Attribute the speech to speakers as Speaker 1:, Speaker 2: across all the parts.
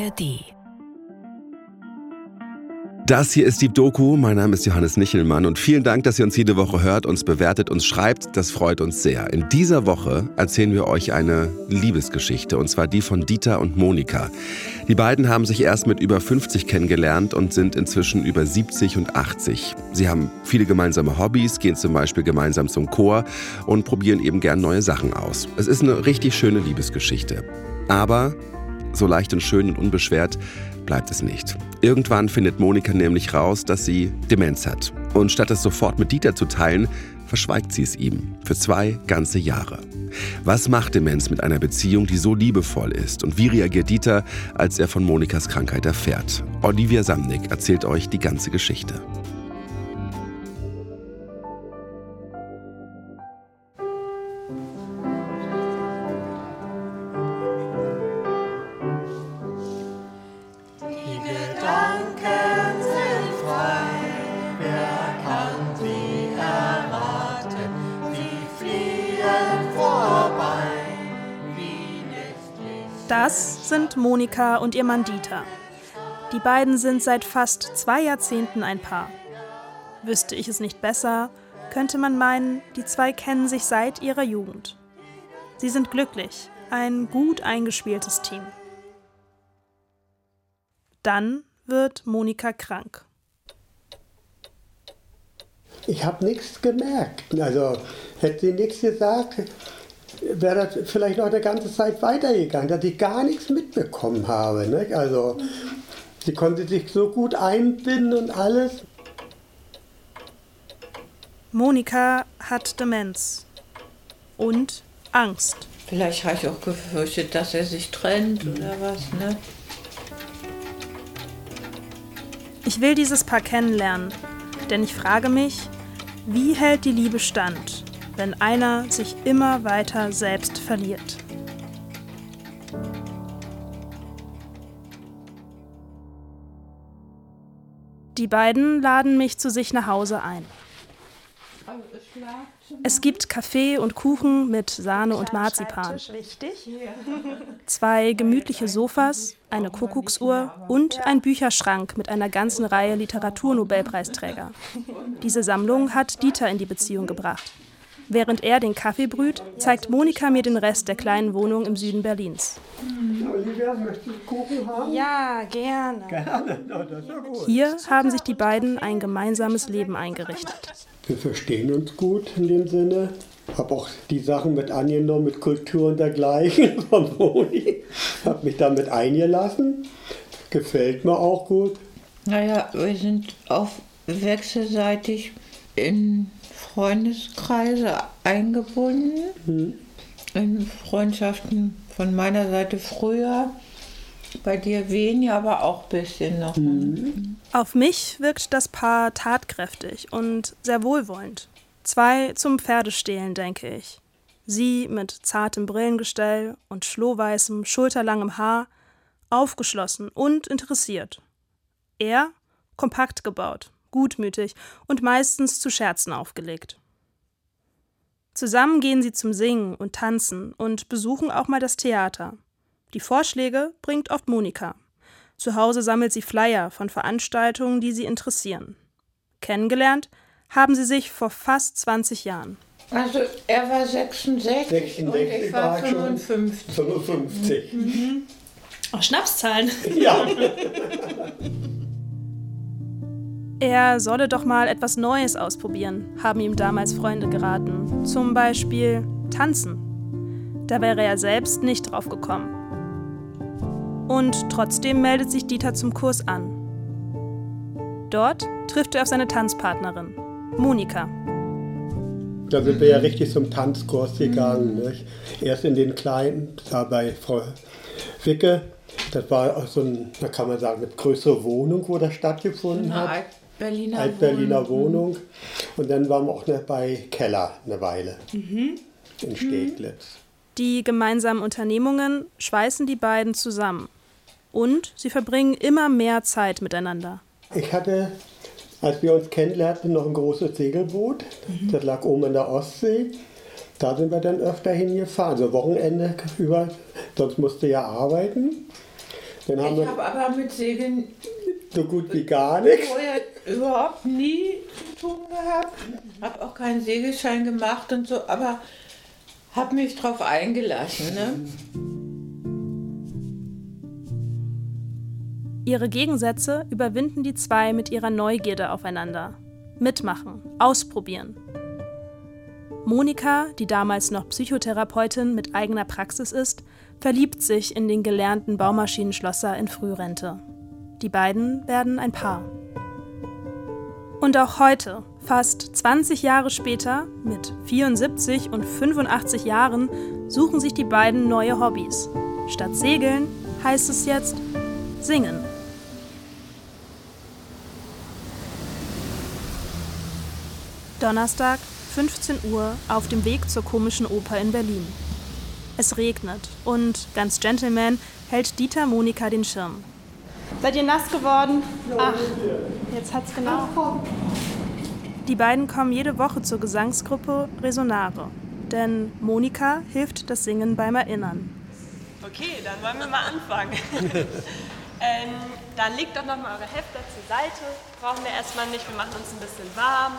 Speaker 1: ARD
Speaker 2: das hier ist die Doku. Mein Name ist Johannes Nichelmann und vielen Dank, dass ihr uns jede Woche hört, uns bewertet, uns schreibt. Das freut uns sehr. In dieser Woche erzählen wir euch eine Liebesgeschichte und zwar die von Dieter und Monika. Die beiden haben sich erst mit über 50 kennengelernt und sind inzwischen über 70 und 80. Sie haben viele gemeinsame Hobbys, gehen zum Beispiel gemeinsam zum Chor und probieren eben gern neue Sachen aus. Es ist eine richtig schöne Liebesgeschichte. Aber so leicht und schön und unbeschwert bleibt es nicht. Irgendwann findet Monika nämlich raus, dass sie Demenz hat. Und statt es sofort mit Dieter zu teilen, verschweigt sie es ihm. Für zwei ganze Jahre. Was macht Demenz mit einer Beziehung, die so liebevoll ist? Und wie reagiert Dieter, als er von Monikas Krankheit erfährt? Olivia Samnick erzählt euch die ganze Geschichte.
Speaker 3: Sind Monika und ihr Mann Dieter. Die beiden sind seit fast zwei Jahrzehnten ein Paar. Wüsste ich es nicht besser, könnte man meinen, die zwei kennen sich seit ihrer Jugend. Sie sind glücklich, ein gut eingespieltes Team. Dann wird Monika krank.
Speaker 4: Ich habe nichts gemerkt. Also hätte sie nichts gesagt, wäre das vielleicht noch eine ganze Zeit weitergegangen, dass ich gar nichts mitbekommen habe. Nicht? Also sie konnte sich so gut einbinden und alles.
Speaker 3: Monika hat Demenz und Angst.
Speaker 5: Vielleicht habe ich auch gefürchtet, dass er sich trennt oder was, ne?
Speaker 3: Ich will dieses Paar kennenlernen, denn ich frage mich, wie hält die Liebe stand? Wenn einer sich immer weiter selbst verliert. Die beiden laden mich zu sich nach Hause ein. Es gibt Kaffee und Kuchen mit Sahne und Marzipan. Zwei gemütliche Sofas, eine Kuckucksuhr und ein Bücherschrank mit einer ganzen Reihe Literaturnobelpreisträger. Diese Sammlung hat Dieter in die Beziehung gebracht. Während er den Kaffee brüht, zeigt Monika mir den Rest der kleinen Wohnung im Süden Berlins.
Speaker 4: Olivia, möchtest du Kuchen haben?
Speaker 3: Ja, gerne.
Speaker 4: Gerne, oh, das ist ja gut.
Speaker 3: Hier haben sich die beiden ein gemeinsames Leben eingerichtet.
Speaker 4: Wir verstehen uns gut in dem Sinne. Habe auch die Sachen mit angenommen, mit Kultur und dergleichen von Moni. Habe mich damit eingelassen. Gefällt mir auch gut.
Speaker 5: Naja, wir sind auf wechselseitig in Freundeskreise eingebunden. Mhm. In Freundschaften von meiner Seite früher. Bei dir weniger, aber auch ein bisschen noch. Mhm.
Speaker 3: Auf mich wirkt das Paar tatkräftig und sehr wohlwollend. Zwei zum Pferdestehlen, denke ich. Sie mit zartem Brillengestell und schlohweißem, schulterlangem Haar, aufgeschlossen und interessiert. Er kompakt gebaut, gutmütig und meistens zu Scherzen aufgelegt. Zusammen gehen sie zum Singen und Tanzen und besuchen auch mal das Theater. Die Vorschläge bringt oft Monika. Zu Hause sammelt sie Flyer von Veranstaltungen, die sie interessieren. Kennengelernt haben sie sich vor fast 20 Jahren.
Speaker 5: Also er war 66, 66 und ich war 55.
Speaker 4: 55.
Speaker 3: Mhm. Oh, Schnapszahlen.
Speaker 4: Ja.
Speaker 3: Er solle doch mal etwas Neues ausprobieren, haben ihm damals Freunde geraten. Zum Beispiel tanzen. Da wäre er selbst nicht drauf gekommen. Und trotzdem meldet sich Dieter zum Kurs an. Dort trifft er auf seine Tanzpartnerin, Monika.
Speaker 4: Da sind wir ja richtig zum Tanzkurs gegangen. Mhm. Nicht? Erst in den kleinen, da bei Frau Wicke. Das war auch so ein, da kann man sagen, eine größere Wohnung, wo das stattgefunden
Speaker 5: Na,
Speaker 4: hat.
Speaker 5: Berliner
Speaker 4: Altberliner Wohnung. Und dann waren wir auch noch bei Keller eine Weile
Speaker 3: Mhm.
Speaker 4: in Steglitz.
Speaker 3: Die gemeinsamen Unternehmungen schweißen die beiden zusammen. Und sie verbringen immer mehr Zeit miteinander.
Speaker 4: Ich hatte, als wir uns kennenlernten, noch ein großes Segelboot. Das lag oben in der Ostsee. Da sind wir dann öfter hingefahren, also Wochenende über, sonst musste ja arbeiten. Dann haben
Speaker 5: Ich habe aber mit Segeln
Speaker 4: so gut wie gar nichts.
Speaker 5: vorher überhaupt nie zu tun gehabt. Habe auch keinen Segelschein gemacht und so, aber habe mich drauf eingelassen. Ne?
Speaker 3: Ihre Gegensätze überwinden die zwei mit ihrer Neugierde aufeinander. Mitmachen, ausprobieren. Monika, die damals noch Psychotherapeutin mit eigener Praxis ist, verliebt sich in den gelernten Baumaschinenschlosser in Frührente. Die beiden werden ein Paar. Und auch heute, fast 20 Jahre später, mit 74 und 85 Jahren, suchen sich die beiden neue Hobbys. Statt Segeln heißt es jetzt Singen. Donnerstag, 15 Uhr, auf dem Weg zur komischen Oper in Berlin. Es regnet und, ganz Gentleman, hält Dieter Monika den Schirm. Seid ihr nass geworden? Ach, jetzt hat's genau. Die beiden kommen jede Woche zur Gesangsgruppe Resonare. Denn Monika hilft das Singen beim Erinnern.
Speaker 1: Okay, dann wollen wir mal anfangen. ähm, dann legt doch nochmal eure Hefte zur Seite. Brauchen wir erstmal nicht, wir machen uns ein bisschen warm.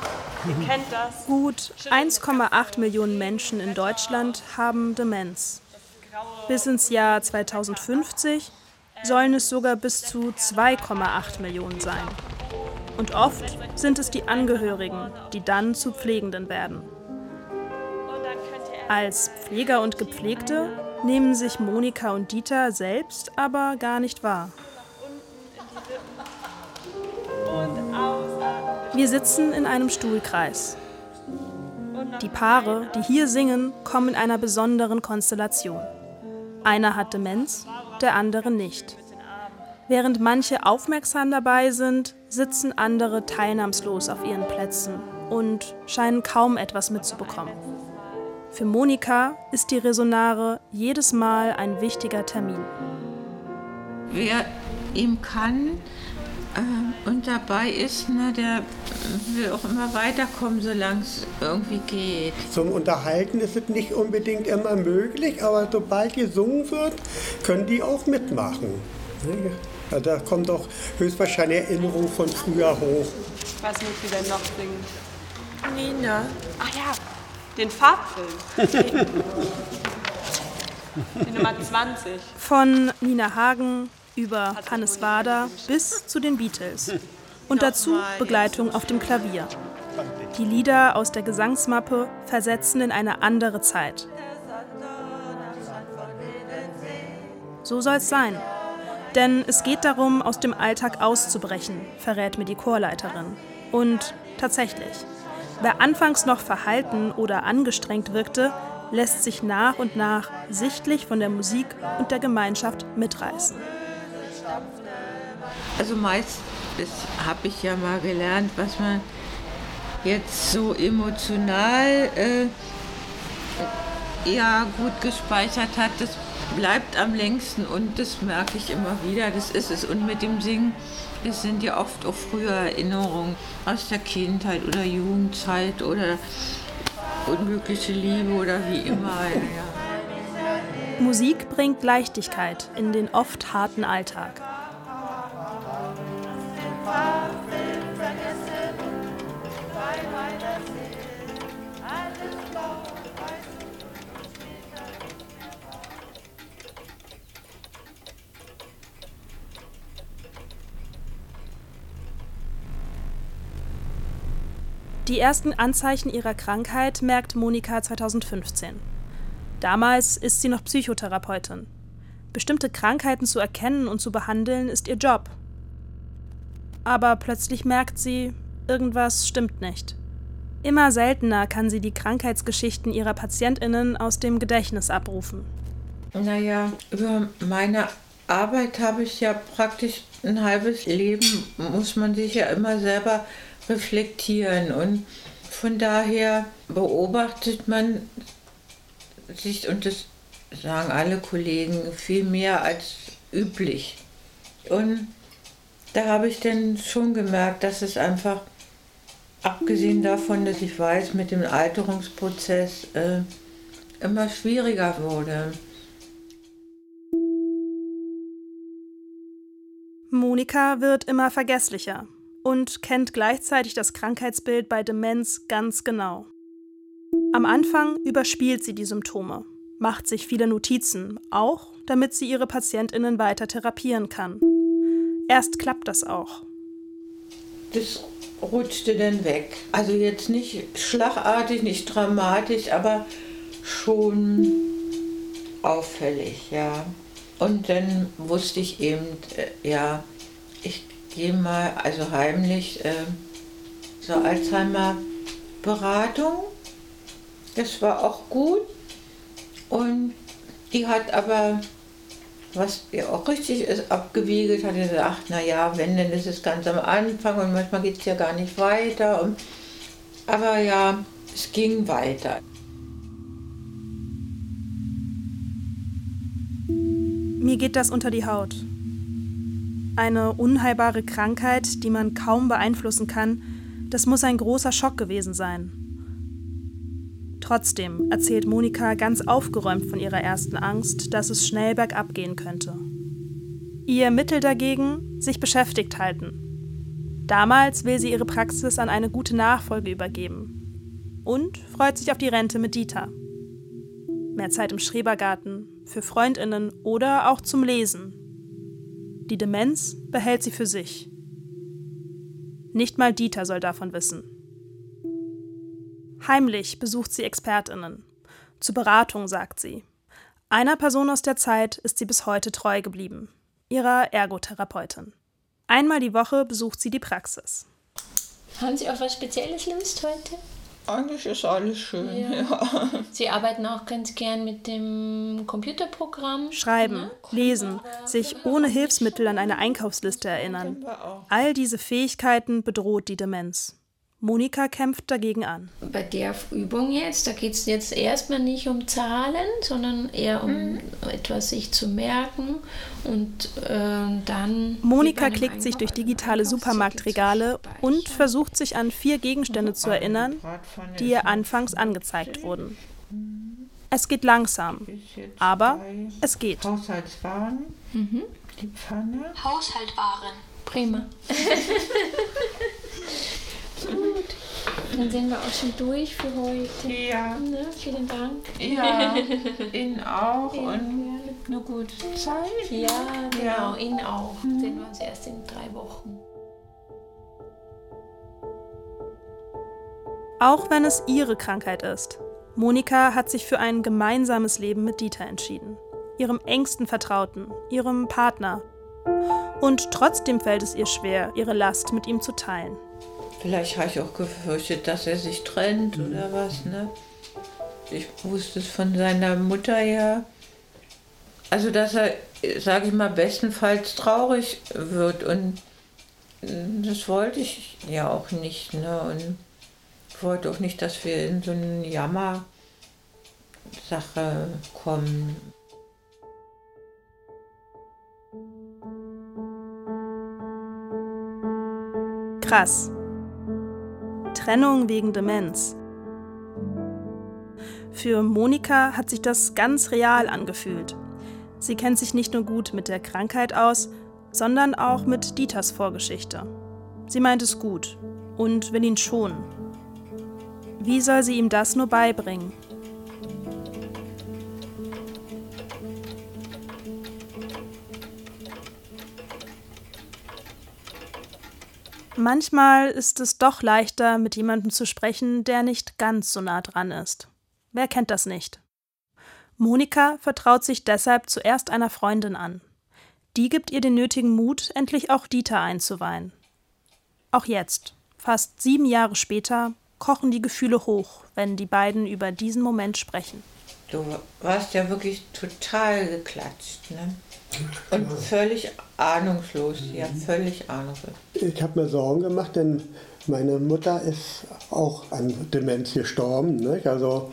Speaker 1: Ihr kennt das.
Speaker 3: Gut 1,8 Millionen Menschen in Deutschland haben Demenz. Bis ins Jahr 2050 sollen es sogar bis zu 2,8 Millionen sein. Und oft sind es die Angehörigen, die dann zu Pflegenden werden. Als Pfleger und Gepflegte nehmen sich Monika und Dieter selbst aber gar nicht wahr. Wir sitzen in einem Stuhlkreis. Die Paare, die hier singen, kommen in einer besonderen Konstellation. Einer hat Demenz, der andere nicht. Während manche aufmerksam dabei sind, sitzen andere teilnahmslos auf ihren Plätzen und scheinen kaum etwas mitzubekommen. Für Monika ist die Resonare jedes Mal ein wichtiger Termin.
Speaker 5: Wer ihm kann und dabei ist, ne, der will auch immer weiterkommen, solange es irgendwie geht.
Speaker 4: Zum Unterhalten ist es nicht unbedingt immer möglich, aber sobald gesungen wird, können die auch mitmachen. Ja, da kommt auch höchstwahrscheinlich Erinnerung von früher hoch.
Speaker 1: Was mögt ihr denn noch singen?
Speaker 5: Nina,
Speaker 1: Ach ja, den Farbfilm. Die Nummer 20.
Speaker 3: Von Nina Hagen über Hannes Wader bis zu den Beatles. Und dazu Begleitung auf dem Klavier. Die Lieder aus der Gesangsmappe versetzen in eine andere Zeit. So soll's sein. Denn es geht darum, aus dem Alltag auszubrechen, verrät mir die Chorleiterin. Und tatsächlich, wer anfangs noch verhalten oder angestrengt wirkte, lässt sich nach und nach sichtlich von der Musik und der Gemeinschaft mitreißen.
Speaker 5: Also meist, das habe ich ja mal gelernt, was man jetzt so emotional äh, ja gut gespeichert hat, das bleibt am längsten und das merke ich immer wieder, das ist es. Und mit dem Singen, das sind ja oft auch frühe Erinnerungen aus der Kindheit oder Jugendzeit oder unglückliche Liebe oder wie immer. Ja.
Speaker 3: Musik bringt Leichtigkeit in den oft harten Alltag. Die ersten Anzeichen ihrer Krankheit merkt Monika 2015. Damals ist sie noch Psychotherapeutin. Bestimmte Krankheiten zu erkennen und zu behandeln ist ihr Job. Aber plötzlich merkt sie, irgendwas stimmt nicht. Immer seltener kann sie die Krankheitsgeschichten ihrer Patientinnen aus dem Gedächtnis abrufen.
Speaker 5: Naja, über meine Arbeit habe ich ja praktisch ein halbes Leben, muss man sich ja immer selber reflektieren. Und von daher beobachtet man sich, und das sagen alle Kollegen, viel mehr als üblich. Und da habe ich dann schon gemerkt, dass es einfach, abgesehen davon, dass ich weiß, mit dem Alterungsprozess äh, immer schwieriger wurde.
Speaker 3: Monika wird immer vergesslicher und kennt gleichzeitig das Krankheitsbild bei Demenz ganz genau. Am Anfang überspielt sie die Symptome, macht sich viele Notizen, auch damit sie ihre Patientinnen weiter therapieren kann. Erst klappt das auch.
Speaker 5: Das rutschte dann weg. Also jetzt nicht schlagartig, nicht dramatisch, aber schon auffällig, ja. Und dann wusste ich eben, äh, ja, ich gehe mal, also heimlich, äh, zur Alzheimer-Beratung. Das war auch gut. Und die hat aber, was ja auch richtig ist, abgewiegelt, hat gesagt, naja, wenn, dann ist es ganz am Anfang und manchmal geht es ja gar nicht weiter. Und, aber ja, es ging weiter.
Speaker 3: Mir geht das unter die Haut. Eine unheilbare Krankheit, die man kaum beeinflussen kann, das muss ein großer Schock gewesen sein. Trotzdem erzählt Monika ganz aufgeräumt von ihrer ersten Angst, dass es schnell bergab gehen könnte. Ihr Mittel dagegen, sich beschäftigt halten. Damals will sie ihre Praxis an eine gute Nachfolge übergeben. Und freut sich auf die Rente mit Dieter. Mehr Zeit im Schrebergarten, für Freundinnen oder auch zum Lesen. Die Demenz behält sie für sich. Nicht mal Dieter soll davon wissen. Heimlich besucht sie Expertinnen. Zur Beratung, sagt sie. Einer Person aus der Zeit ist sie bis heute treu geblieben, ihrer Ergotherapeutin. Einmal die Woche besucht sie die Praxis.
Speaker 6: Haben Sie auch was Spezielles Lust heute?
Speaker 5: Eigentlich ist alles schön. Ja. Ja.
Speaker 6: Sie arbeiten auch ganz gern mit dem Computerprogramm.
Speaker 3: Schreiben, ja? lesen, sich ohne Hilfsmittel an eine Einkaufsliste erinnern. All diese Fähigkeiten bedroht die Demenz. Monika kämpft dagegen an.
Speaker 6: Bei der Übung jetzt, da geht es jetzt erstmal nicht um Zahlen, sondern eher um mhm. etwas sich zu merken und äh, dann.
Speaker 3: Monika klickt sich durch digitale Supermarktregale und versucht sich an vier Gegenstände zu erinnern, die ihr anfangs angezeigt wurden. Es geht langsam, aber es geht.
Speaker 5: Haushaltswaren, mhm. die Pfanne.
Speaker 6: Haushaltwaren. Prima. Dann sind wir auch schon durch für heute.
Speaker 5: Ja.
Speaker 6: Ne? Vielen Dank.
Speaker 5: Ja, Ihnen auch ja, und eine gute Zeit.
Speaker 6: Ja, genau, ja. Ihnen auch. Mhm. Sehen wir uns erst in drei Wochen.
Speaker 3: Auch wenn es ihre Krankheit ist. Monika hat sich für ein gemeinsames Leben mit Dieter entschieden. Ihrem engsten Vertrauten, ihrem Partner. Und trotzdem fällt es ihr schwer, ihre Last mit ihm zu teilen.
Speaker 5: Vielleicht habe ich auch gefürchtet, dass er sich trennt mhm. oder was, ne? Ich wusste es von seiner Mutter her. Also, dass er, sage ich mal, bestenfalls traurig wird. Und das wollte ich ja auch nicht. Ne? Und ich wollte auch nicht, dass wir in so eine Jammer-Sache kommen.
Speaker 3: Krass. Trennung wegen Demenz. Für Monika hat sich das ganz real angefühlt. Sie kennt sich nicht nur gut mit der Krankheit aus, sondern auch mit Dieters Vorgeschichte. Sie meint es gut und will ihn schonen. Wie soll sie ihm das nur beibringen? Manchmal ist es doch leichter, mit jemandem zu sprechen, der nicht ganz so nah dran ist. Wer kennt das nicht? Monika vertraut sich deshalb zuerst einer Freundin an. Die gibt ihr den nötigen Mut, endlich auch Dieter einzuweihen. Auch jetzt, fast sieben Jahre später, kochen die Gefühle hoch, wenn die beiden über diesen Moment sprechen.
Speaker 5: Du warst ja wirklich total geklatscht, ne? Und völlig ahnungslos, ja, völlig ahnungslos.
Speaker 4: Ich habe mir Sorgen gemacht, denn meine Mutter ist auch an Demenz gestorben. Nicht? Also,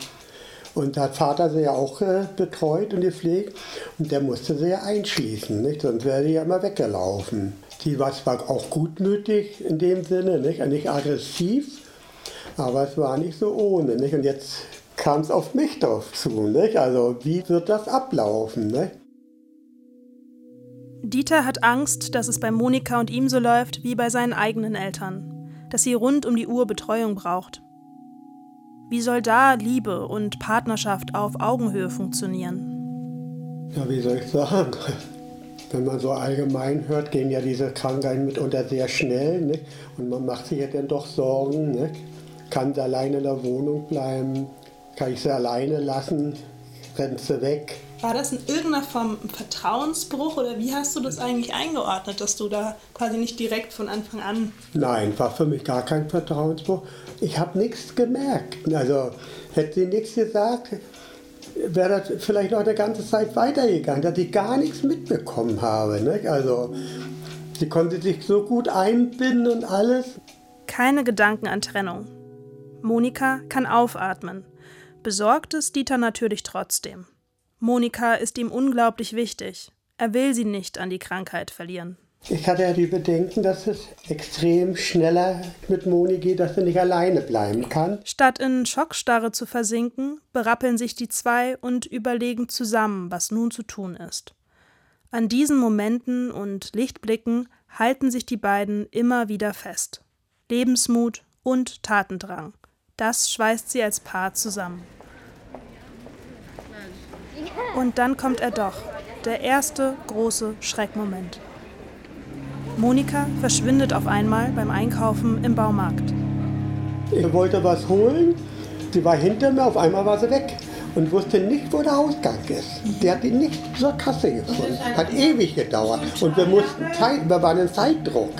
Speaker 4: und hat Vater sie ja auch äh, betreut und gepflegt. Und der musste sie ja einschließen, nicht? sonst wäre sie ja immer weggelaufen. Sie war zwar auch gutmütig in dem Sinne, nicht, nicht aggressiv, aber es war nicht so ohne. Nicht? Und jetzt kam es auf mich drauf zu. Nicht? Also wie wird das ablaufen? Nicht?
Speaker 3: Dieter hat Angst, dass es bei Monika und ihm so läuft wie bei seinen eigenen Eltern, dass sie rund um die Uhr Betreuung braucht. Wie soll da Liebe und Partnerschaft auf Augenhöhe funktionieren?
Speaker 4: Ja, wie soll ich sagen? Wenn man so allgemein hört, gehen ja diese Krankheiten mitunter sehr schnell. Ne? Und man macht sich ja dann doch Sorgen. Ne? Kann sie alleine in der Wohnung bleiben? Kann ich sie alleine lassen? Rennt sie weg?
Speaker 3: War das in irgendeiner Form ein Vertrauensbruch oder wie hast du das eigentlich eingeordnet, dass du da quasi nicht direkt von Anfang an.
Speaker 4: Nein, war für mich gar kein Vertrauensbruch. Ich habe nichts gemerkt. Also hätte sie nichts gesagt, wäre das vielleicht noch eine ganze Zeit weitergegangen, dass ich gar nichts mitbekommen habe. Ne? Also sie konnte sich so gut einbinden und alles.
Speaker 3: Keine Gedanken an Trennung. Monika kann aufatmen. Besorgt ist Dieter natürlich trotzdem. Monika ist ihm unglaublich wichtig. Er will sie nicht an die Krankheit verlieren.
Speaker 4: Ich hatte ja die Bedenken, dass es extrem schneller mit Moni geht, dass sie nicht alleine bleiben kann.
Speaker 3: Statt in Schockstarre zu versinken, berappeln sich die zwei und überlegen zusammen, was nun zu tun ist. An diesen Momenten und Lichtblicken halten sich die beiden immer wieder fest. Lebensmut und Tatendrang. Das schweißt sie als Paar zusammen. Und dann kommt er doch, der erste große Schreckmoment. Monika verschwindet auf einmal beim Einkaufen im Baumarkt.
Speaker 4: Ich wollte was holen, sie war hinter mir, auf einmal war sie weg und wusste nicht, wo der Ausgang ist. Die hat ihn nicht zur Kasse gefunden. Hat ewig gedauert und wir mussten Zeit, wir waren in Zeitdruck.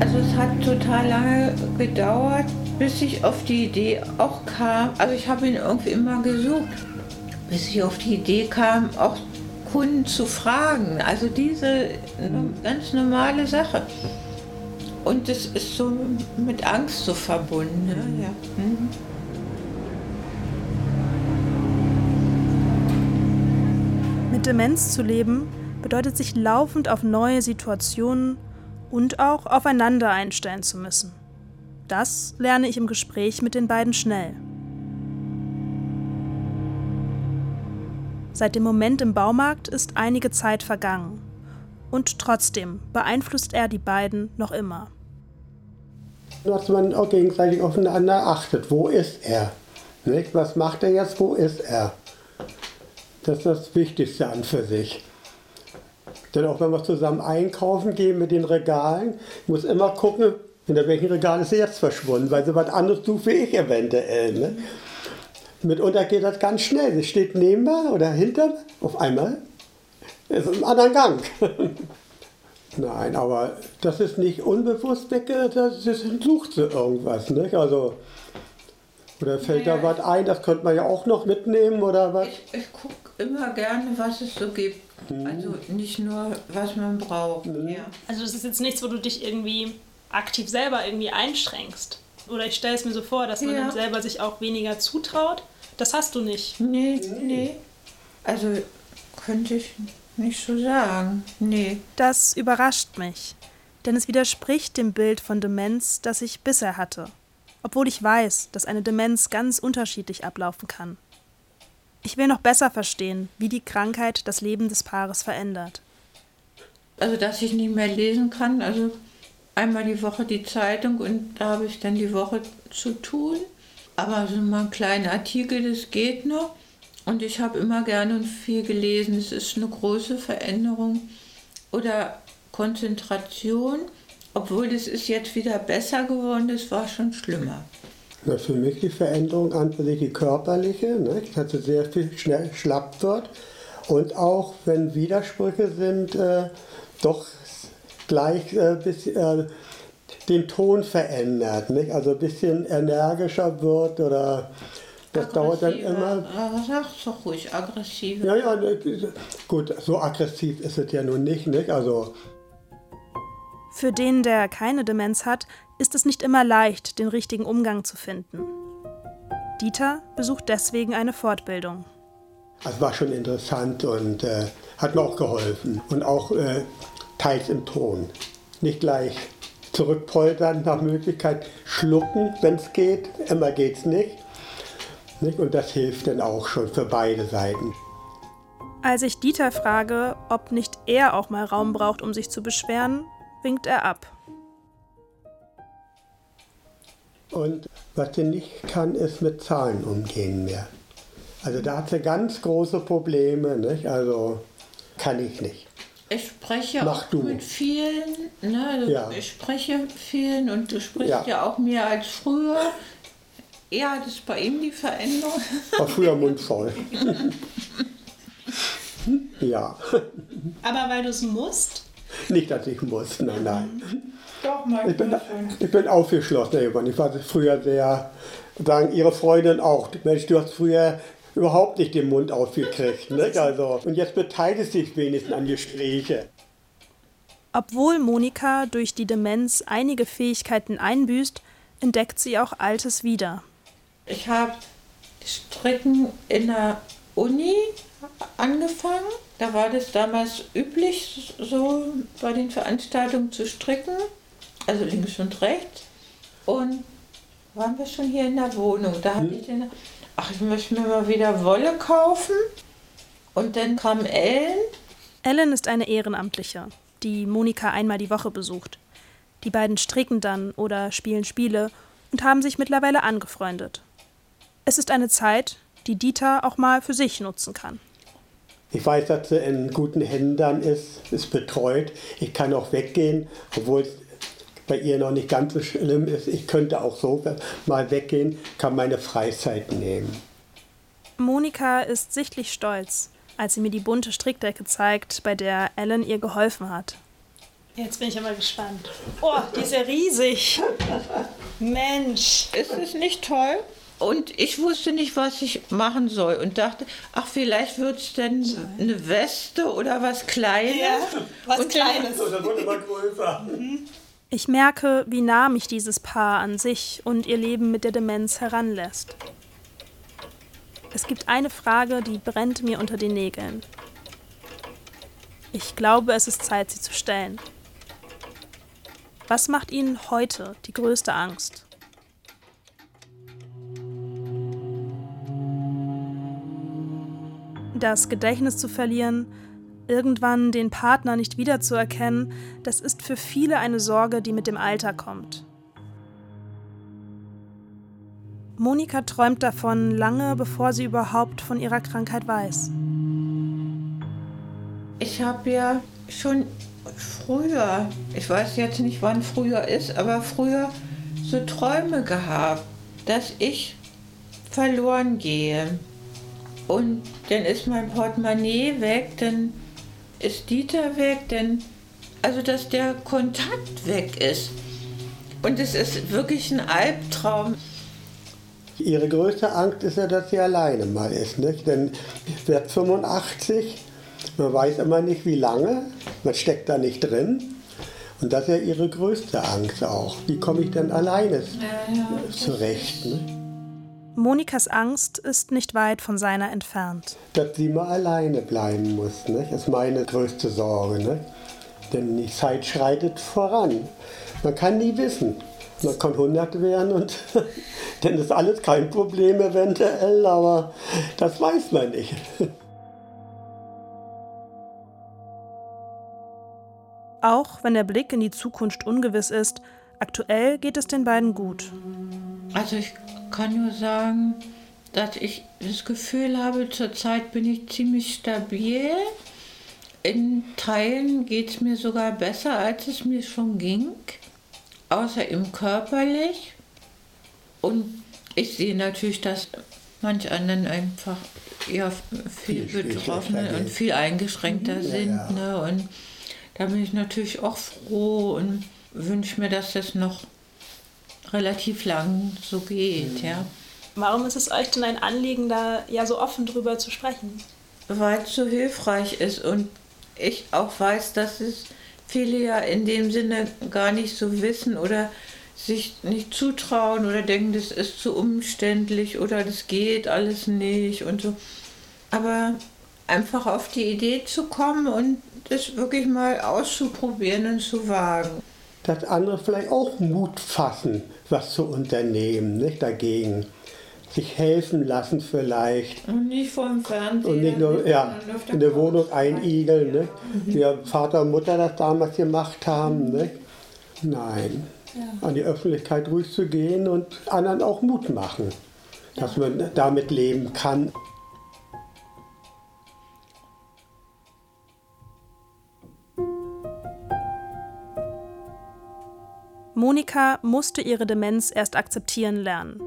Speaker 5: Also es hat total lange gedauert, bis ich auf die Idee auch kam, also ich habe ihn irgendwie immer gesucht, bis ich auf die Idee kam, auch Kunden zu fragen. Also diese ganz normale Sache. Und es ist so mit Angst so verbunden. Ne? Ja. Mhm.
Speaker 3: Mit Demenz zu leben bedeutet sich laufend auf neue Situationen und auch aufeinander einstellen zu müssen. Das lerne ich im Gespräch mit den beiden schnell. Seit dem Moment im Baumarkt ist einige Zeit vergangen. Und trotzdem beeinflusst er die beiden noch immer.
Speaker 4: Dass man auch gegenseitig aufeinander achtet. Wo ist er? Nicht? Was macht er jetzt? Wo ist er? Das ist das Wichtigste an für sich. Denn auch wenn wir zusammen einkaufen gehen mit den Regalen, muss immer gucken, in welchen Regal ist sie jetzt verschwunden, weil sie was anderes tut wie ich eventuell. Ne? Mitunter geht das ganz schnell. Sie steht neben mir oder hinter mir, auf einmal ist im anderen Gang. Nein, aber das ist nicht unbewusst weg, das sucht sie irgendwas. Nicht? Also, oder fällt ja. da was ein, das könnte man ja auch noch mitnehmen oder was?
Speaker 5: Ich, ich gucke immer gerne, was es so gibt. Mhm. Also nicht nur, was man braucht. Mhm. Ja.
Speaker 3: Also das ist jetzt nichts, wo du dich irgendwie aktiv selber irgendwie einschränkst. Oder ich stelle es mir so vor, dass man ja. selber sich auch weniger zutraut. Das hast du nicht.
Speaker 5: Nee, nee. Also könnte ich nicht so sagen. Nee.
Speaker 3: Das überrascht mich. Denn es widerspricht dem Bild von Demenz, das ich bisher hatte. Obwohl ich weiß, dass eine Demenz ganz unterschiedlich ablaufen kann. Ich will noch besser verstehen, wie die Krankheit das Leben des Paares verändert.
Speaker 5: Also, dass ich nicht mehr lesen kann, also einmal die Woche die Zeitung und da habe ich dann die Woche zu tun. Aber so mal ein kleiner Artikel, das geht noch. Und ich habe immer gerne und viel gelesen. Es ist eine große Veränderung. Oder Konzentration, obwohl das ist jetzt wieder besser geworden, das war schon schlimmer.
Speaker 4: Na, für mich die Veränderung an sich die körperliche, ne? dass sie sehr viel schnell schlapp wird. Und auch wenn Widersprüche sind, äh, doch gleich äh, bis, äh, den Ton verändert, nicht? also ein bisschen energischer wird oder das dauert dann immer.
Speaker 5: Sag's doch ruhig, aggressiv.
Speaker 4: Ja, ja, ne, gut, so aggressiv ist es ja nun nicht, nicht? Also.
Speaker 3: Für den, der keine Demenz hat, ist es nicht immer leicht, den richtigen Umgang zu finden. Dieter besucht deswegen eine Fortbildung.
Speaker 4: Das war schon interessant und äh, hat mir auch geholfen. Und auch äh, teils im Ton. Nicht gleich zurückpoltern, nach Möglichkeit schlucken, wenn es geht. Immer geht es nicht. Und das hilft dann auch schon für beide Seiten.
Speaker 3: Als ich Dieter frage, ob nicht er auch mal Raum braucht, um sich zu beschweren, winkt er ab.
Speaker 4: Und was sie nicht kann, ist mit Zahlen umgehen mehr. Also da hat sie ganz große Probleme, nicht? Also kann ich nicht.
Speaker 5: Ich spreche auch
Speaker 4: du.
Speaker 5: mit vielen, ne? Also
Speaker 4: Ja.
Speaker 5: Ich spreche mit vielen und du sprichst ja.
Speaker 4: Ja.
Speaker 5: auch mehr als früher. Ja, das ist bei ihm die Veränderung.
Speaker 4: War früher mundvoll. ja,
Speaker 3: Aber weil du es musst?
Speaker 4: nicht, dass ich muss, nein, nein.
Speaker 5: Doch, mal
Speaker 4: Ich bin, ich bin aufgeschlossen geworden. Ich war früher sehr, sagen ihre Freundin auch, Mensch, du hast früher überhaupt nicht den Mund aufgekriegt. Nicht? Also, und jetzt beteiligst dich wenigstens an Gespräche.
Speaker 3: Obwohl Monika durch die Demenz einige Fähigkeiten einbüßt, entdeckt sie auch Altes wieder.
Speaker 5: Ich habe Stricken in der Uni angefangen. Da war das damals üblich, so bei den Veranstaltungen zu stricken. Also links und rechts. Und waren wir schon hier in der Wohnung. Da hatte ich den, ach, ich möchte mir mal wieder Wolle kaufen. Und dann kam Ellen.
Speaker 3: Ellen ist eine Ehrenamtliche, die Monika einmal die Woche besucht. Die beiden stricken dann oder spielen Spiele und haben sich mittlerweile angefreundet. Es ist eine Zeit, die Dieter auch mal für sich nutzen kann.
Speaker 4: Ich weiß, dass sie in guten Händen dann ist, ist betreut. Ich kann auch weggehen, obwohl es bei ihr noch nicht ganz so schlimm ist. Ich könnte auch so mal weggehen, kann meine Freizeit nehmen.
Speaker 3: Monika ist sichtlich stolz, als sie mir die bunte Strickdecke zeigt, bei der Ellen ihr geholfen hat. Jetzt bin ich aber gespannt. Oh, die ist ja riesig. Mensch.
Speaker 5: Ist es nicht toll? Und ich wusste nicht, was ich machen soll und dachte, ach, vielleicht wird es denn eine Weste oder was Kleines.
Speaker 3: was
Speaker 5: Und
Speaker 3: Kleines.
Speaker 4: Das wird immer größer.
Speaker 3: Ich merke, wie nah mich dieses Paar an sich und ihr Leben mit der Demenz heranlässt. Es gibt eine Frage, die brennt mir unter den Nägeln. Ich glaube, es ist Zeit, sie zu stellen. Was macht Ihnen heute die größte Angst? Das Gedächtnis zu verlieren, irgendwann den Partner nicht wiederzuerkennen, das ist für viele eine Sorge, die mit dem Alter kommt. Monika träumt davon lange, bevor sie überhaupt von ihrer Krankheit weiß.
Speaker 5: Ich habe ja schon früher, ich weiß jetzt nicht, wann früher ist, aber früher so Träume gehabt, dass ich verloren gehe. Und dann ist mein Portemonnaie weg, dann ist Dieter weg, dann, also dass der Kontakt weg ist. Und es ist wirklich ein Albtraum.
Speaker 4: Ihre größte Angst ist ja, dass sie alleine mal ist. Nicht? Denn werde 85, man weiß immer nicht, wie lange, man steckt da nicht drin. Und das ist ja ihre größte Angst auch. Wie komme ich denn alleine zurecht? Ne?
Speaker 3: Monikas Angst ist nicht weit von seiner entfernt.
Speaker 4: Dass sie mal alleine bleiben muss. Das ist meine größte Sorge. Nicht? Denn die Zeit schreitet voran. Man kann nie wissen. Man kann 100 werden und dann ist alles kein Problem eventuell, aber das weiß man nicht.
Speaker 3: Auch wenn der Blick in die Zukunft ungewiss ist, aktuell geht es den beiden gut.
Speaker 5: Also ich kann nur sagen, dass ich das Gefühl habe, zurzeit bin ich ziemlich stabil. In Teilen geht es mir sogar besser, als es mir schon ging, außer im körperlich. Und ich sehe natürlich, dass manch anderen einfach ja, viel,
Speaker 4: Viel
Speaker 5: betroffener und viel eingeschränkter
Speaker 4: Ja,
Speaker 5: sind.
Speaker 4: ja.
Speaker 5: Ne? Und da bin ich natürlich auch froh und wünsche mir, dass das noch relativ lang so geht, ja.
Speaker 3: Warum ist es euch denn ein Anliegen, da ja so offen drüber zu sprechen?
Speaker 5: Weil es so hilfreich ist und ich auch weiß, dass es viele ja in dem Sinne gar nicht so wissen oder sich nicht zutrauen oder denken, das ist zu umständlich oder das geht alles nicht und so. Aber einfach auf die Idee zu kommen und das wirklich mal auszuprobieren und zu wagen.
Speaker 4: Dass andere vielleicht auch Mut fassen, was zu unternehmen, nicht dagegen. sich helfen lassen vielleicht.
Speaker 5: Und nicht vom Fernsehen.
Speaker 4: Und nicht nur ja, in der Wohnung einigeln, ne? wie Vater und Mutter das damals gemacht haben. Ne? Nein, ja. an die Öffentlichkeit ruhig zu gehen und anderen auch Mut machen, dass man damit leben kann.
Speaker 3: Monika musste ihre Demenz erst akzeptieren lernen.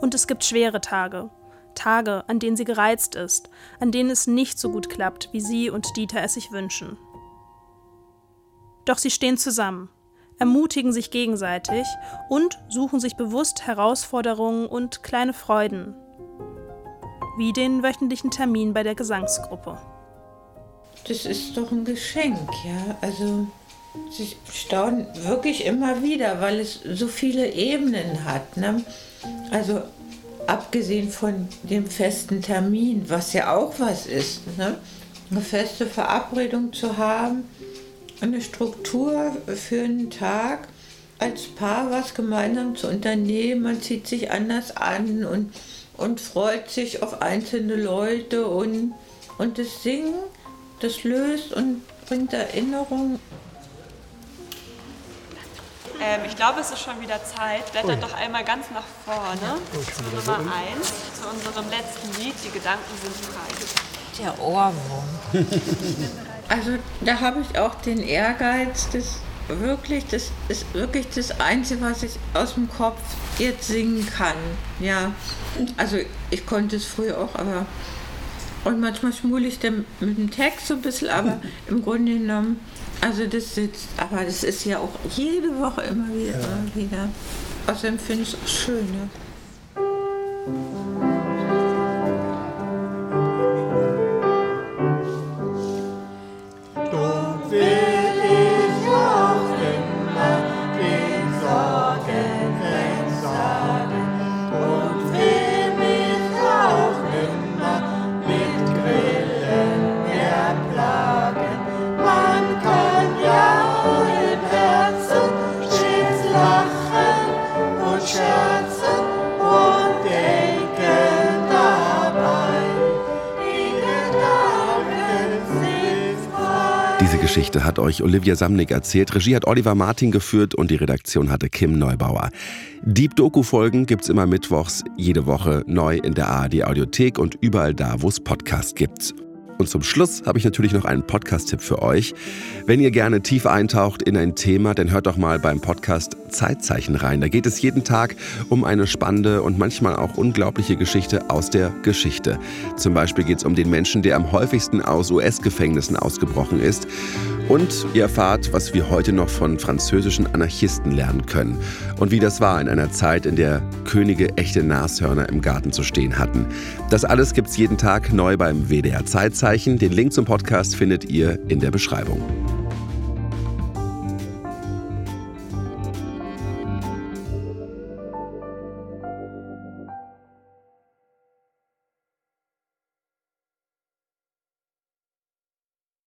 Speaker 3: Und es gibt schwere Tage. Tage, an denen sie gereizt ist, an denen es nicht so gut klappt, wie sie und Dieter es sich wünschen. Doch sie stehen zusammen, ermutigen sich gegenseitig und suchen sich bewusst Herausforderungen und kleine Freuden, wie den wöchentlichen Termin bei der Gesangsgruppe.
Speaker 5: Das ist doch ein Geschenk, ja. Also Sie staunen wirklich immer wieder, weil es so viele Ebenen hat. Ne? Also abgesehen von dem festen Termin, was ja auch was ist, ne? eine feste Verabredung zu haben, eine Struktur für einen Tag, als Paar was gemeinsam zu unternehmen, man zieht sich anders an und, und freut sich auf einzelne Leute und, und das Singen, das löst und bringt Erinnerungen
Speaker 1: ähm, ich glaube, es ist schon wieder Zeit. Blättert oh. doch einmal ganz nach vorne oh, zu Nummer 1, zu unserem letzten Lied. Die Gedanken sind frei.
Speaker 5: Der Ohrwurm. also da habe ich auch den Ehrgeiz, das wirklich, das ist wirklich das Einzige, was ich aus dem Kopf jetzt singen kann. Ja, also ich konnte es früher auch, aber und manchmal schmule ich dann mit dem Text so ein bisschen, aber im Grunde genommen also das sitzt, aber das ist ja auch jede Woche immer wieder. Ja. Immer wieder. Außerdem finde ich es auch schön. Ne?
Speaker 2: Geschichte hat euch Olivia Samnick erzählt. Regie hat Oliver Martin geführt und die Redaktion hatte Kim Neubauer. Deep Doku-Folgen gibt es immer mittwochs, jede Woche neu in der ARD Audiothek und überall da, wo es Podcasts gibt. Und zum Schluss habe ich natürlich noch einen Podcast-Tipp für euch. Wenn ihr gerne tief eintaucht in ein Thema, dann hört doch mal beim Podcast Zeitzeichen rein. Da geht es jeden Tag um eine spannende und manchmal auch unglaubliche Geschichte aus der Geschichte. Zum Beispiel geht es um den Menschen, der am häufigsten aus US-Gefängnissen ausgebrochen ist. Und ihr erfahrt, was wir heute noch von französischen Anarchisten lernen können. Und wie das war in einer Zeit, in der Könige echte Nashörner im Garten zu stehen hatten. Das alles gibt es jeden Tag neu beim WDR Zeitzeichen. Den Link zum Podcast findet ihr in der Beschreibung.